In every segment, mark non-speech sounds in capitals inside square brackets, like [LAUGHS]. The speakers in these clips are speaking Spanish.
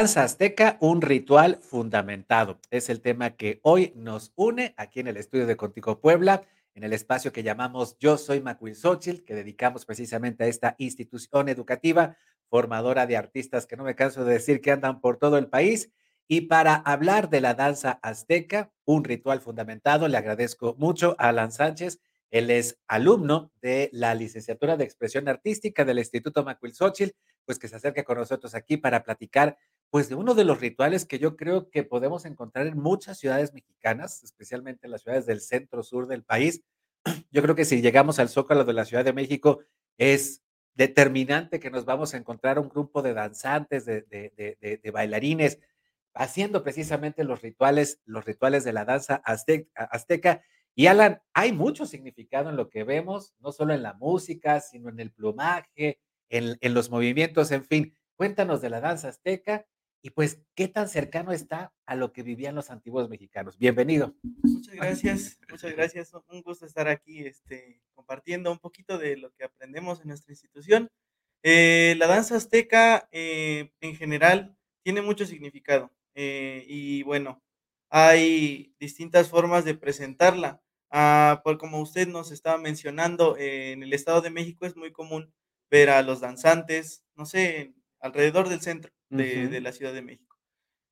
Danza azteca, un ritual fundamentado. Es el tema que hoy nos une aquí en el estudio de Contigo Puebla, en el espacio que llamamos Yo Soy Macuilxóchitl, que dedicamos precisamente a esta institución educativa, formadora de artistas que no me canso de decir que andan por todo el país. Y para hablar de la danza azteca, un ritual fundamentado, le agradezco mucho a Alan Sánchez. Él es alumno de la licenciatura de expresión artística del Instituto Macuilxóchitl, pues que se acerca con nosotros aquí para platicar pues de uno de los rituales que yo creo que podemos encontrar en muchas ciudades mexicanas, especialmente en las ciudades del centro sur del país. [CLEARS THROAT] Yo creo que si llegamos al Zócalo de la Ciudad de México, es determinante que nos vamos a encontrar un grupo de danzantes, de, de, bailarines, haciendo precisamente los rituales, los rituales de la danza azteca. Y Alan, hay mucho significado en lo que vemos, no solo en la música, sino en el plumaje, en, en los movimientos, en fin. Cuéntanos de la danza azteca y pues, ¿qué tan cercano está a lo que vivían los antiguos mexicanos? Bienvenido. Muchas gracias, [LAUGHS] muchas gracias. Un gusto estar aquí este, compartiendo un poquito de lo que aprendemos en nuestra institución. Eh, la danza azteca eh, en general tiene mucho significado eh, y bueno, hay distintas formas de presentarla. Ah, por como usted nos estaba mencionando, en el Estado de México es muy común ver a los danzantes, no sé, alrededor del centro de, Ujú. de la Ciudad de México.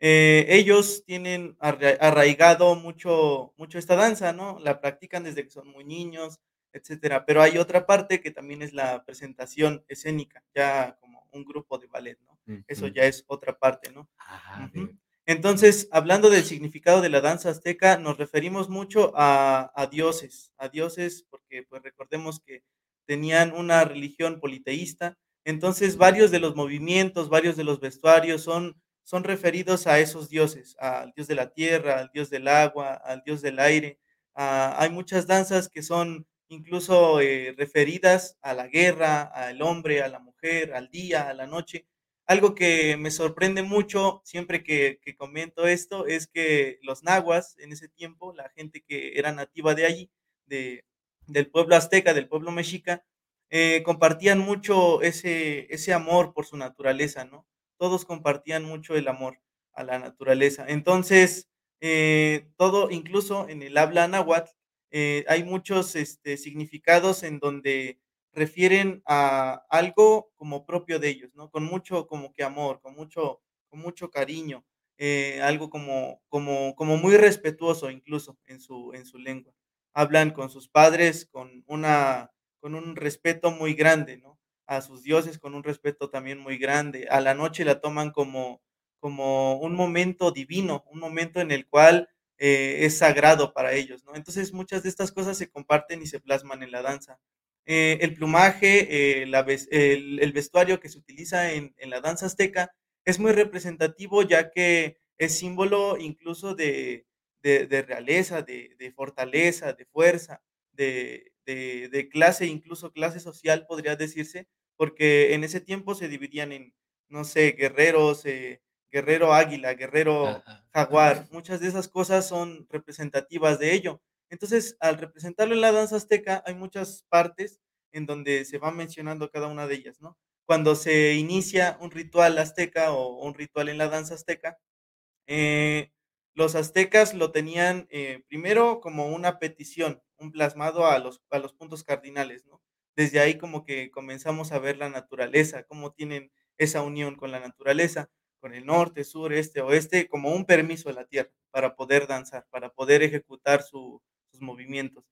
Eh, ellos tienen arra arraigado mucho mucho esta danza, ¿no? La practican desde que son muy niños, etcétera. Pero hay otra parte que también es la presentación escénica, ya como un grupo de ballet, ¿no? Eso Ujú. ya es otra parte, ¿no? Ajá, Ujú. de Entonces, hablando del significado de la danza azteca, nos referimos mucho a a dioses, a dioses, porque, pues, recordemos que tenían una religión politeísta. Entonces, varios de los movimientos, varios de los vestuarios son son referidos a esos dioses, al dios de la tierra, al dios del agua, al dios del aire. Ah, hay muchas danzas que son incluso, eh, referidas a la guerra, al hombre, a la mujer, al día, a la noche. Algo que me sorprende mucho siempre que que comento esto es que los nahuas en ese tiempo, la gente que era nativa de allí, de del pueblo azteca, del pueblo mexica, eh, compartían mucho ese ese amor por su naturaleza, ¿no? Todos compartían mucho el amor a la naturaleza. Entonces, eh, todo, incluso en el habla náhuatl, eh, hay muchos, este, significados en donde refieren a algo como propio de ellos, ¿no? Con mucho como que amor, con mucho con mucho cariño, eh, algo como como como muy respetuoso, incluso, en su en su lengua. Hablan con sus padres con una con un respeto muy grande, ¿no? A sus dioses con un respeto también muy grande. A la noche la toman como como un momento divino, un momento en el cual, eh, es sagrado para ellos, ¿no? Entonces, muchas de estas cosas se comparten y se plasman en la danza. Eh, el plumaje, eh, el vestuario que se utiliza en la danza azteca es muy representativo, ya que es símbolo incluso de de realeza, de fortaleza, de fuerza, de de de clase, incluso clase social, podría decirse, porque en ese tiempo se dividían en, no sé, guerreros, eh, guerrero águila, guerrero Ajá. jaguar. Muchas de esas cosas son representativas de ello. Entonces, al representarlo en la danza azteca, hay muchas partes en donde se va mencionando cada una de ellas, ¿no? Cuando se inicia un ritual azteca o un ritual en la danza azteca, eh, los aztecas lo tenían, eh, primero como una petición, un plasmado a los a los puntos cardinales. Desde ahí como que comenzamos a ver la naturaleza, cómo tienen esa unión con la naturaleza, con el norte, sur, este, oeste, como un permiso de la tierra para poder danzar, para poder ejecutar su sus movimientos.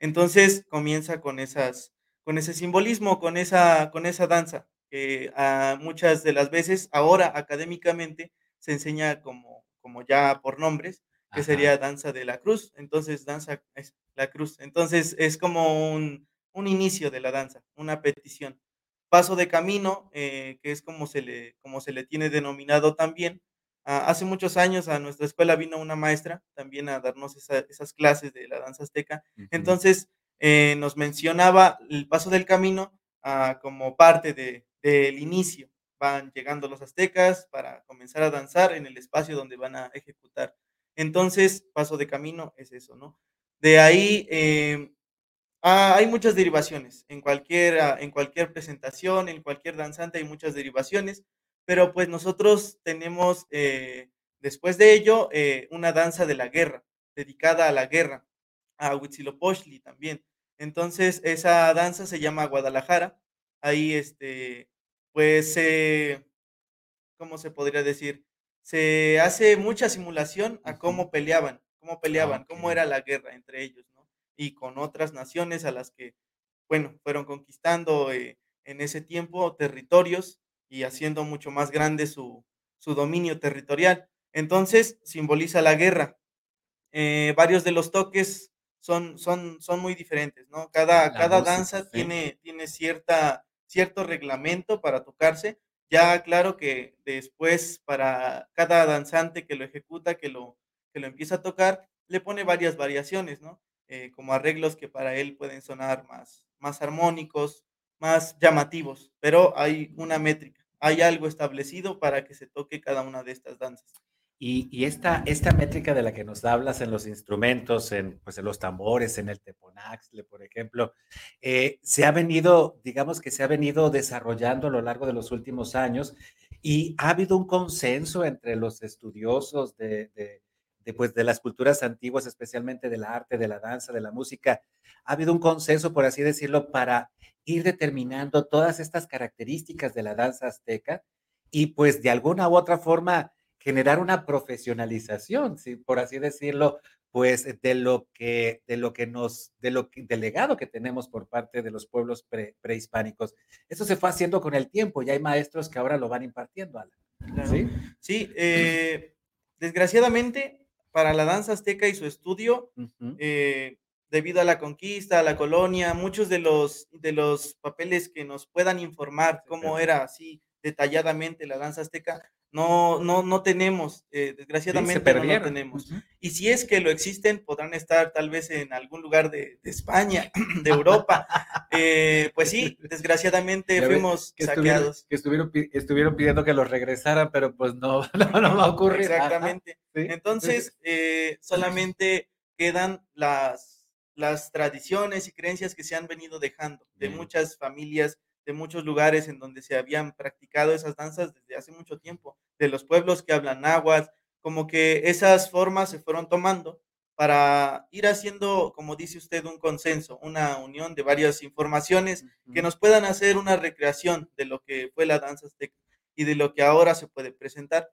Entonces, comienza con esas con ese simbolismo, con esa con esa danza, que, ah, muchas de las veces, ahora académicamente, se enseña como como ya por nombres, que Ajá. sería danza de la cruz. Entonces, danza es la cruz. Entonces, es como un un inicio de la danza, una petición. Paso de camino, eh, que es como se le como se le tiene denominado también. Ah, hace muchos años a nuestra escuela vino una maestra también a darnos esa esas clases de la danza azteca. Entonces, eh, nos mencionaba el paso del camino, ah, como parte de del inicio. Llegando los aztecas para comenzar a danzar en el espacio donde van a ejecutar. Entonces, paso de camino es eso, ¿no? De ahí, em, ah, hay muchas derivaciones. En cualquier, ah, en cualquier presentación, en cualquier danzante hay muchas derivaciones. pero pues nosotros tenemos, eh, después de ello, eh, una danza de la guerra, dedicada a la guerra, a Huitzilopochtli también. Entonces, esa danza se llama Guadalajara. Ahí, este, pues, se ¿cómo se podría decir? Se hace mucha simulación a cómo peleaban, cómo Ah, peleaban, cómo era la guerra entre ellos, ¿no? Y con otras naciones a las que, bueno, fueron conquistando, eh, en ese tiempo territorios y haciendo mucho más grande su su dominio territorial. Entonces, simboliza la guerra. Eh, varios de los toques son son son muy diferentes, ¿no? Cada la cada danza tiene tiene cierta cierto reglamento para tocarse. Ya claro que después para cada danzante que lo ejecuta, que lo que lo empieza a tocar, le pone varias variaciones, ¿no? Eh, como arreglos que para él pueden sonar más más armónicos, más llamativos, pero hay una métrica, hay algo establecido para que se toque cada una de estas danzas. Y y esta esta métrica de la que nos hablas en los instrumentos, en, pues, en los tambores, en el teponaxtle, por ejemplo, eh, se ha venido, digamos que se ha venido desarrollando a lo largo de los últimos años, y ha habido un consenso entre los estudiosos de de de, pues, de las culturas antiguas, especialmente del arte, de la danza, de la música. ¿Ha habido un consenso, por así decirlo, para ir determinando todas estas características de la danza azteca? Y, pues, de alguna u otra forma, generar una profesionalización, sí, por así decirlo, pues, de lo que de lo que nos de lo que del legado que tenemos por parte de los pueblos pre prehispánicos. Eso se fue haciendo con el tiempo, y hay maestros que ahora lo van impartiendo, Alan, Claro. ¿sí? Sí, eh, desgraciadamente, para la danza azteca y su estudio, eh, debido a la conquista, a la colonia, muchos de los de los papeles que nos puedan informar cómo era así detalladamente la danza azteca, no no no tenemos, eh, Sí, desgraciadamente no lo tenemos. Y si es que lo existen, podrán estar tal vez en algún lugar de de España, [CLEARS THROAT] de Europa. [LAUGHS] Eh, pues sí, desgraciadamente fuimos que estuvieron saqueados. que estuvieron estuvieron pidiendo que los regresaran, pero, pues, no, [LAUGHS] no, no va a ocurrir. Exactamente. sí. Entonces, eh, solamente quedan las las tradiciones y creencias que se han venido dejando de Bien. muchas familias, de muchos lugares en donde se habían practicado esas danzas desde hace mucho tiempo, de los pueblos que hablan náhuatl, como que esas formas se fueron tomando para ir haciendo, como dice usted, un consenso, una unión de varias informaciones que nos puedan hacer una recreación de lo que fue la danza azteca y de lo que ahora se puede presentar.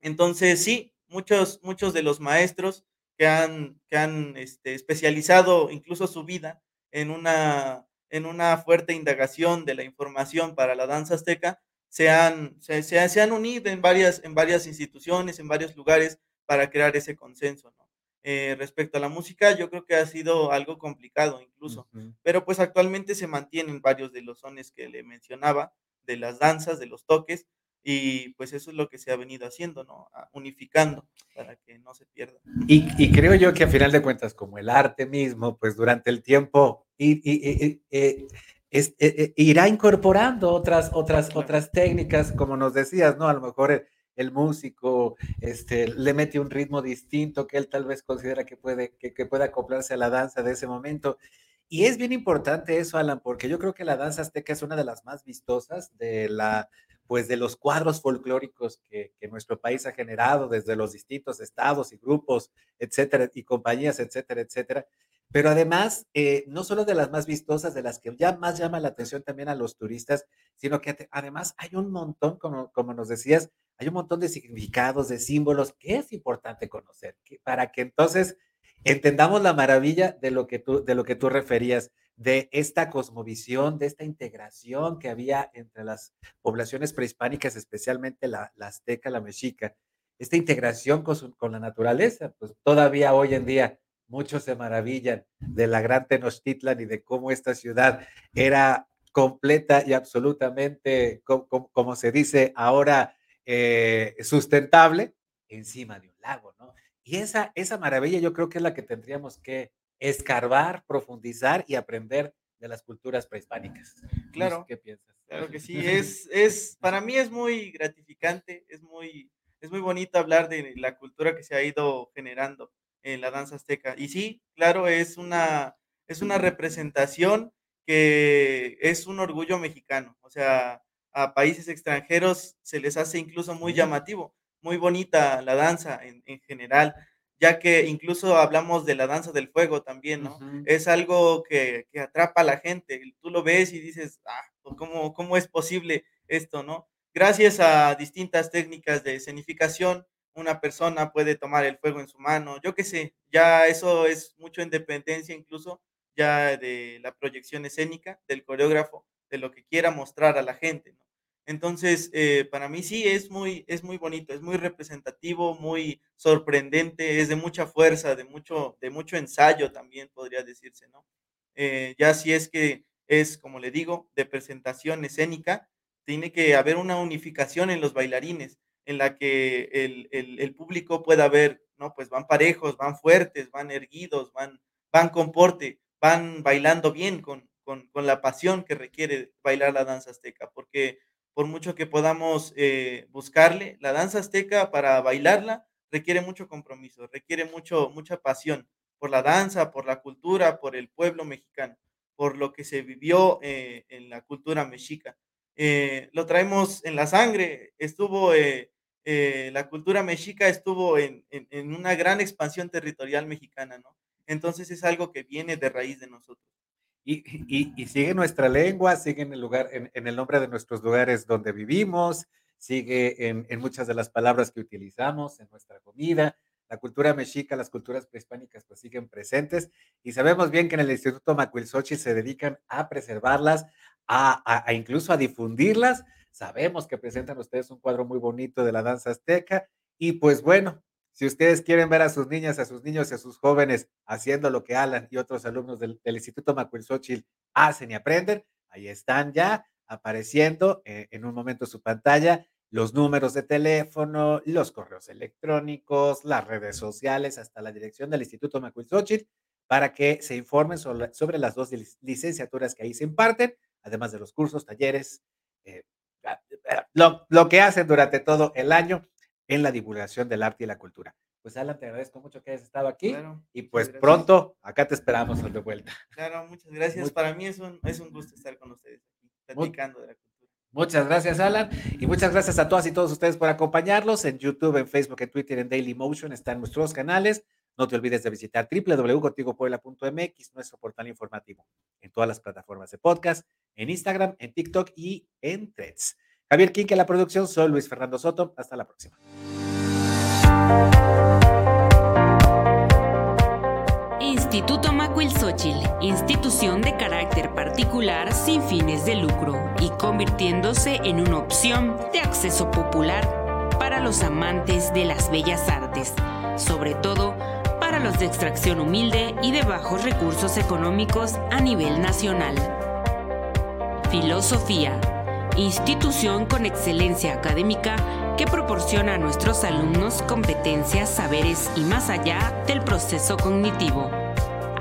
Entonces, sí, muchos muchos de los maestros que han que han, este, especializado incluso su vida en una en una fuerte indagación de la información para la danza azteca, se han se se han se han unido en varias en varias instituciones, en varios lugares para crear ese consenso, ¿no? Eh, respecto a la música, yo creo que ha sido algo complicado incluso, pero, pues, actualmente se mantienen varios de los sones que le mencionaba, de las danzas, de los toques, y, pues, eso es lo que se ha venido haciendo, ¿no? Ah, unificando para que no se pierda. Y y creo yo que a final de cuentas, como el arte mismo, pues, durante el tiempo y y eh, es eh eh, irá incorporando otras otras Claro. otras técnicas, como nos decías, ¿no? A lo mejor el el músico, este, le mete un ritmo distinto que él tal vez considera que puede que que puede acoplarse a la danza de ese momento. Y es bien importante eso, Alan, porque yo creo que la danza azteca es una de las más vistosas de la pues, de los cuadros folclóricos que que nuestro país ha generado desde los distintos estados y grupos, etcétera, y compañías, etcétera, etcétera. Pero además, eh, no solo de las más vistosas, de las que ya más llama la atención también a los turistas, sino que además hay un montón, como como nos decías, hay un montón de significados, de símbolos que es importante conocer, para que entonces entendamos la maravilla de lo que tú de lo que tú referías, de esta cosmovisión, de esta integración que había entre las poblaciones prehispánicas, especialmente la azteca, la mexica. Esta integración con con la naturaleza, pues, todavía hoy en día muchos se maravillan de la gran Tenochtitlan y de cómo esta ciudad era completa y absolutamente, co co como se dice ahora, eh, sustentable encima de un lago, ¿no? Y esa esa maravilla yo creo que es la que tendríamos que escarbar, profundizar y aprender de las culturas prehispánicas. Claro, qué piensas. claro que sí, [LAUGHS] es es para mí es muy gratificante, es muy es muy bonito hablar de la cultura que se ha ido generando en la danza azteca. Y sí, claro, es una es una representación que es un orgullo mexicano. O sea, a países extranjeros se les hace incluso muy llamativo, muy bonita la danza en, en general ya que incluso hablamos de la danza del fuego también, ¿no? Ujú. Es algo que, que atrapa a la gente. Tú lo ves y dices, ah, pues, ¿cómo, ¿cómo es posible esto, no? Gracias a distintas técnicas de escenificación, una persona puede tomar el fuego en su mano, yo qué sé, ya eso es mucho en dependencia incluso ya de la proyección escénica, del coreógrafo, de lo que quiera mostrar a la gente, ¿no? Entonces, eh, para mí sí es muy es muy bonito, es muy representativo, muy sorprendente, es de mucha fuerza, de mucho de mucho ensayo también podría decirse, ¿no? Eh, ya si es que es, como le digo, de presentación escénica, tiene que haber una unificación en los bailarines, en la que el el el público pueda ver, ¿no? Pues van parejos, van fuertes, van erguidos, van van con porte, van bailando bien con con con la pasión que requiere bailar la danza azteca, porque por mucho que podamos, eh, buscarle, la danza azteca para bailarla requiere mucho compromiso, requiere mucho mucha pasión por la danza, por la cultura, por el pueblo mexicano, por lo que se vivió, eh, en la cultura mexica. Eh, lo traemos en la sangre, estuvo, la cultura mexica estuvo en en en una gran expansión territorial mexicana, ¿no? Entonces, es algo que viene de raíz de nosotros. Y y sigue nuestra lengua, sigue en el lugar en el nombre de nuestros lugares donde vivimos, sigue en muchas de las palabras que utilizamos, en nuestra comida. La cultura mexica, las culturas prehispánicas, pues, siguen presentes, y sabemos bien que en el Instituto Macuilxochitl se dedican a preservarlas, a a incluso a difundirlas. Sabemos que presentan ustedes un cuadro muy bonito de la danza azteca y, pues, bueno, si ustedes quieren ver a sus niñas, a sus niños y a sus jóvenes haciendo lo que Alan y otros alumnos del Instituto Macuilxochitl hacen y aprenden, ahí están ya apareciendo, eh, en un momento su pantalla, los números de teléfono, los correos electrónicos, las redes sociales, hasta la dirección del Instituto Macuilxochitl, para que se informen sobre las 2 lic licenciaturas que ahí se imparten, además de los cursos, talleres, eh, ah, eh, lo que hacen durante todo el año en la divulgación del arte y la cultura. Pues, Alan, te agradezco mucho que hayas estado aquí Claro, y, pues, pronto acá te esperamos de vuelta. [LAUGHS] Claro, muchas [LAUGHS] gracias. Muy Para mí es un es un gusto estar con ustedes aquí, platicando de la cultura. Muchas gracias, Alan, y muchas gracias a todas y todos ustedes por acompañarnos en YouTube, en Facebook, en Twitter, en Dailymotion, están nuestros canales. No te olvides de visitar www.contigopuebla.mx, nuestro portal informativo, en todas las plataformas de podcast, en Instagram, en TikTok y en Threads. Javier Quinque, la producción, soy Luis Fernando Soto. Hasta la próxima. Instituto Macuilxochitl, institución de carácter particular sin fines de lucro y convirtiéndose en una opción de acceso popular para los amantes de las bellas artes, sobre todo para los de extracción humilde y de bajos recursos económicos a nivel nacional. Filosofía, institución con excelencia académica que proporciona a nuestros alumnos competencias, saberes y más allá del proceso cognitivo,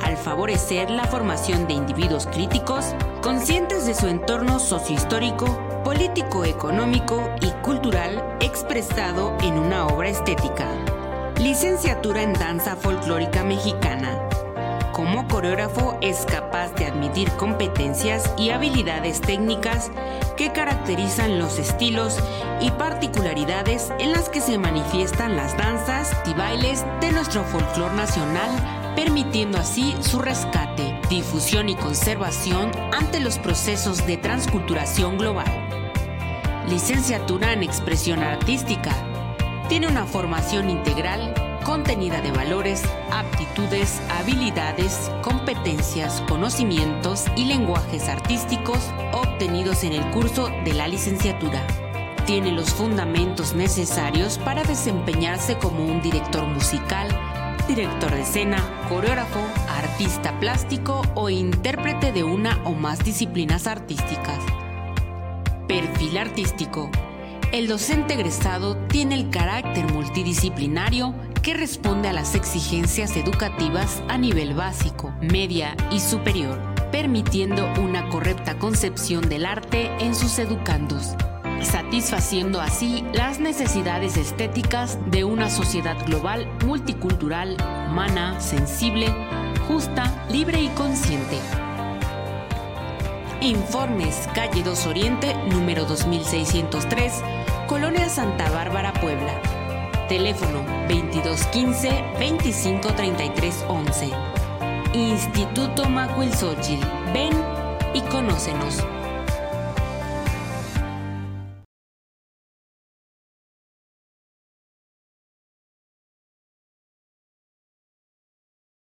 al favorecer la formación de individuos críticos, conscientes de su entorno sociohistórico, político, económico y cultural expresado en una obra estética. Licenciatura en Danza Folclórica Mexicana. Como coreógrafo es capaz de admitir competencias y habilidades técnicas que caracterizan los estilos y particularidades en las que se manifiestan las danzas y bailes de nuestro folclor nacional, permitiendo así su rescate, difusión y conservación ante los procesos de transculturación global. Licenciatura en Expresión Artística. Tiene una formación integral contenida de valores, aptitudes, habilidades, competencias, conocimientos y lenguajes artísticos obtenidos en el curso de la licenciatura. Tiene los fundamentos necesarios para desempeñarse como un director musical, director de escena, coreógrafo, artista plástico o intérprete de una o más disciplinas artísticas. Perfil artístico. El docente egresado tiene el carácter multidisciplinario que responde a las exigencias educativas a nivel básico, media y superior, permitiendo una correcta concepción del arte en sus educandos, satisfaciendo así las necesidades estéticas de una sociedad global multicultural, humana, sensible, justa, libre y consciente. Informes, calle 2 Oriente, número 2603, Colonia Santa Bárbara, Puebla. Teléfono 2215-253311. Instituto Macuilxóchitl. Ven y conócenos.